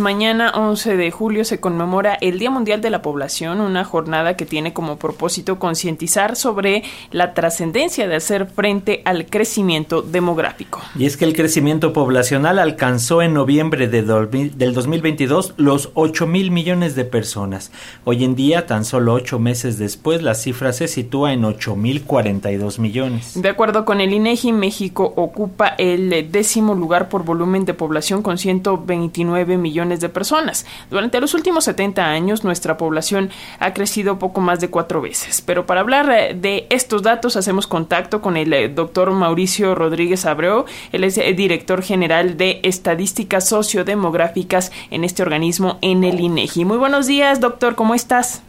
Mañana 11 de julio se conmemora el Día Mundial de la Población, una jornada que tiene como propósito concientizar sobre la trascendencia de hacer frente al crecimiento demográfico. Y es que el crecimiento poblacional alcanzó en noviembre de del 2022 los 8 mil millones de personas. Hoy en día, tan solo ocho meses después, la cifra se sitúa en 8 mil 42 millones. De acuerdo con el INEGI, México ocupa el décimo lugar por volumen de población con 129 millones de personas. Durante los últimos 70 años nuestra población ha crecido poco más de cuatro veces. Pero para hablar eh, de estos datos hacemos contacto con el eh, doctor Mauricio Rodríguez Abreu. Él es eh, director general de Estadísticas Sociodemográficas en este organismo en el INEGI. Muy buenos días, doctor, ¿cómo estás?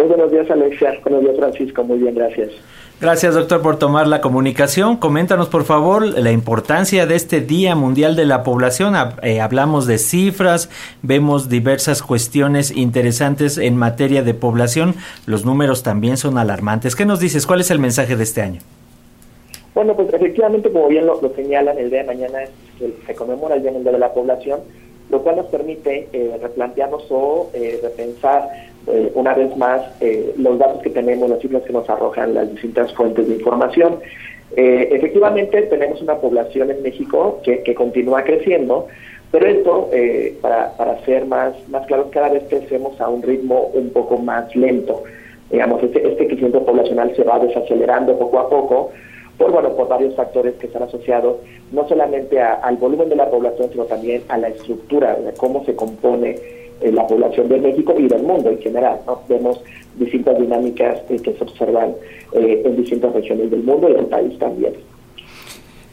Muy buenos días, Alexia. Buenos días, Francisco. Muy bien, gracias. Gracias, doctor, por tomar la comunicación. Coméntanos, por favor, la importancia de este Día Mundial de la Población. Eh, hablamos de cifras, vemos diversas cuestiones interesantes en materia de población. Los números también son alarmantes. ¿Qué nos dices? ¿Cuál es el mensaje de este año? Bueno, pues efectivamente, como bien lo, señalan, el día de mañana se conmemora el Día Mundial de la Población, lo cual nos permite eh, replantearnos o eh, repensar eh, una vez más eh, los datos que tenemos, las cifras que nos arrojan las distintas fuentes de información. Efectivamente, tenemos una población en México que, que continúa creciendo, pero esto, para, para ser más, más claros, cada vez crecemos a un ritmo un poco más lento. Digamos, este, este crecimiento poblacional se va desacelerando poco a poco, por, bueno, por varios factores que están asociados no solamente al volumen de la población, sino también a la estructura, de cómo se compone en la población de México y del mundo en general. ¿no? Vemos distintas dinámicas que se observan eh, en distintas regiones del mundo y del país también.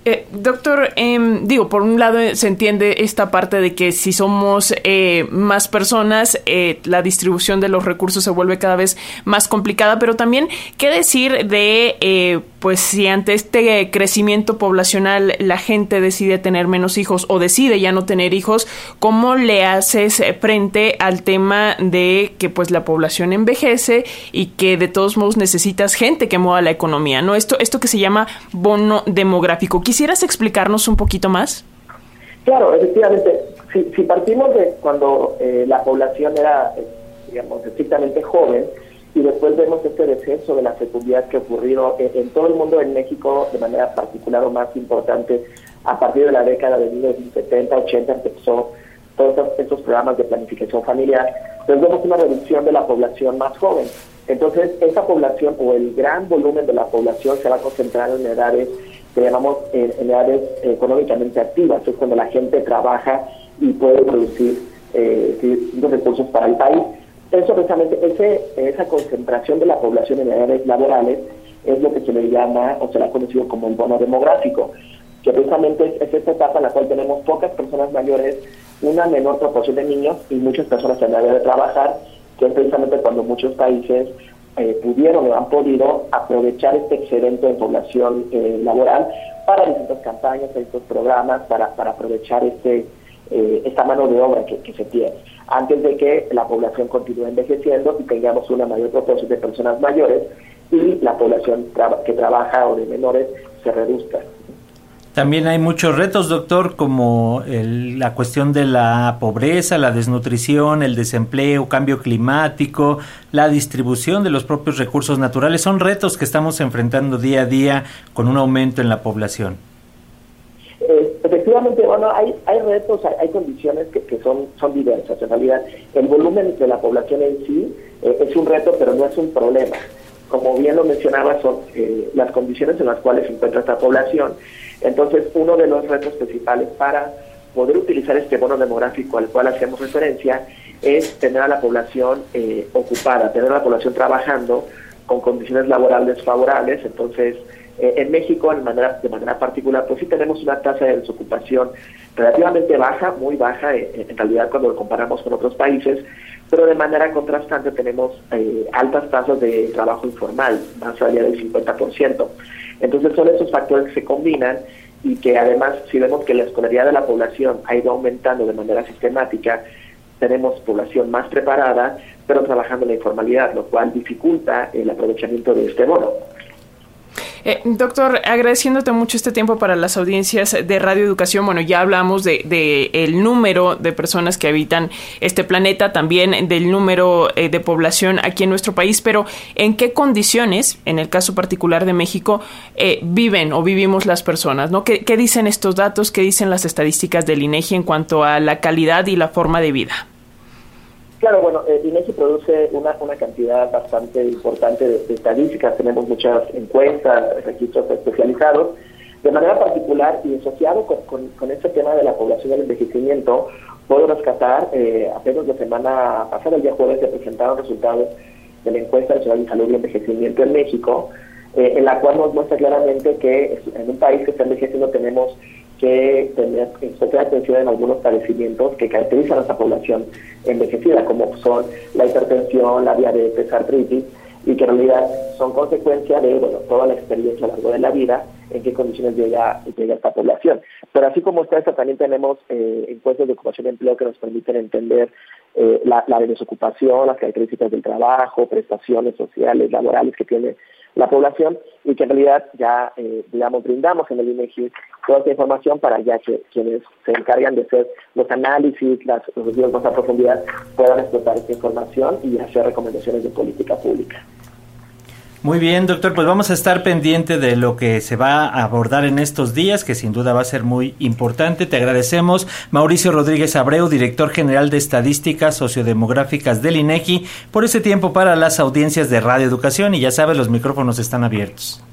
Eh, doctor, em, digo, por un lado se entiende esta parte de que si somos eh, más personas, eh, la distribución de los recursos se vuelve cada vez más complicada, pero también, ¿qué decir de, pues, si ante este crecimiento poblacional la gente decide tener menos hijos o decide ya no tener hijos, cómo le haces frente al tema de que, pues, la población envejece y que de todos modos necesitas gente que mueva la economía, ¿no? Esto, esto que se llama bono demográfico. ¿Quisieras explicarnos un poquito más? Claro, efectivamente. Si, partimos de cuando eh, la población era, eh, digamos, estrictamente joven, y después vemos este descenso de la fecundidad que ha ocurrido en, todo el mundo, en México de manera particular o más importante, a partir de la década de 1970, 80, empezó todos estos, programas de planificación familiar, entonces vemos una reducción de la población más joven. Entonces, esa población o el gran volumen de la población se va a concentrar en edades que llamamos en, edades económicamente activas, es cuando la gente trabaja y puede producir eh, recursos para el país. Eso precisamente, ese, esa concentración de la población en edades laborales es lo que se le llama o se le ha conocido como el bono demográfico, que precisamente es, esta etapa en la cual tenemos pocas personas mayores, una menor proporción de niños y muchas personas en edad de trabajar, que es precisamente cuando muchos países eh, pudieron o han podido aprovechar este excedente de población eh, laboral para distintas campañas, distintos programas, para, para aprovechar este eh, esta mano de obra que, se tiene, antes de que la población continúe envejeciendo y tengamos una mayor proporción de personas mayores y la población que trabaja o de menores se reduzca. También hay muchos retos, doctor, como la cuestión de la pobreza, la desnutrición, el desempleo, cambio climático, la distribución de los propios recursos naturales. Son retos que estamos enfrentando día a día con un aumento en la población. Eh, efectivamente, bueno, hay, hay retos, hay, condiciones que, son, son diversas. En realidad, el volumen de la población en sí eh, es un reto, pero no es un problema como bien lo mencionaba, son eh, las condiciones en las cuales se encuentra esta población. Entonces, uno de los retos principales para poder utilizar este bono demográfico al cual hacemos referencia es tener a la población eh, ocupada, tener a la población trabajando con condiciones laborales favorables. Entonces, eh, en México, de manera, de manera particular, pues sí tenemos una tasa de desocupación relativamente baja, muy baja en realidad cuando lo comparamos con otros países, pero de manera contrastante tenemos eh, altas tasas de trabajo informal, más allá del 50%. Entonces son esos factores que se combinan y que además si vemos que la escolaridad de la población ha ido aumentando de manera sistemática, tenemos población más preparada, pero trabajando en la informalidad, lo cual dificulta el aprovechamiento de este bono. Eh, doctor, agradeciéndote mucho este tiempo para las audiencias de Radio Educación. Bueno, ya hablamos de, de el número de personas que habitan este planeta, también del número eh, de población aquí en nuestro país, pero ¿en qué condiciones, en el caso particular de México, eh, viven o vivimos las personas? ¿no? ¿Qué, ¿Qué dicen estos datos? ¿Qué dicen las estadísticas del INEGI en cuanto a la calidad y la forma de vida? Claro, bueno, eh, INEGI produce una, una cantidad bastante importante de, estadísticas, tenemos muchas encuestas, registros especializados. De manera particular y asociado con, con, este tema de la población del envejecimiento, puedo rescatar, eh, apenas la semana pasada, el día jueves, se presentaron resultados de la encuesta nacional de salud y envejecimiento en México, eh, en la cual nos muestra claramente que en un país que está envejeciendo tenemos que tener especial atención en algunos padecimientos que caracterizan a nuestra población envejecida, como son la hipertensión, la diabetes, artritis, y que en realidad son consecuencia de bueno, toda la experiencia a lo largo de la vida, en qué condiciones llega, esta población. Pero así como está también tenemos eh, encuestas de ocupación y empleo que nos permiten entender eh, la, desocupación, las características del trabajo, prestaciones sociales, laborales que tiene la población y que en realidad ya, eh, brindamos en el INEGI toda esta información para ya que quienes se encargan de hacer los análisis, las, los estudios más a profundidad, puedan explotar esta información y hacer recomendaciones de política pública. Muy bien, doctor, pues vamos a estar pendiente de lo que se va a abordar en estos días, que sin duda va a ser muy importante. Te agradecemos, Mauricio Rodríguez Abreu, director general de Estadísticas Sociodemográficas del INEGI, por ese tiempo para las audiencias de Radio Educación y ya sabes, los micrófonos están abiertos.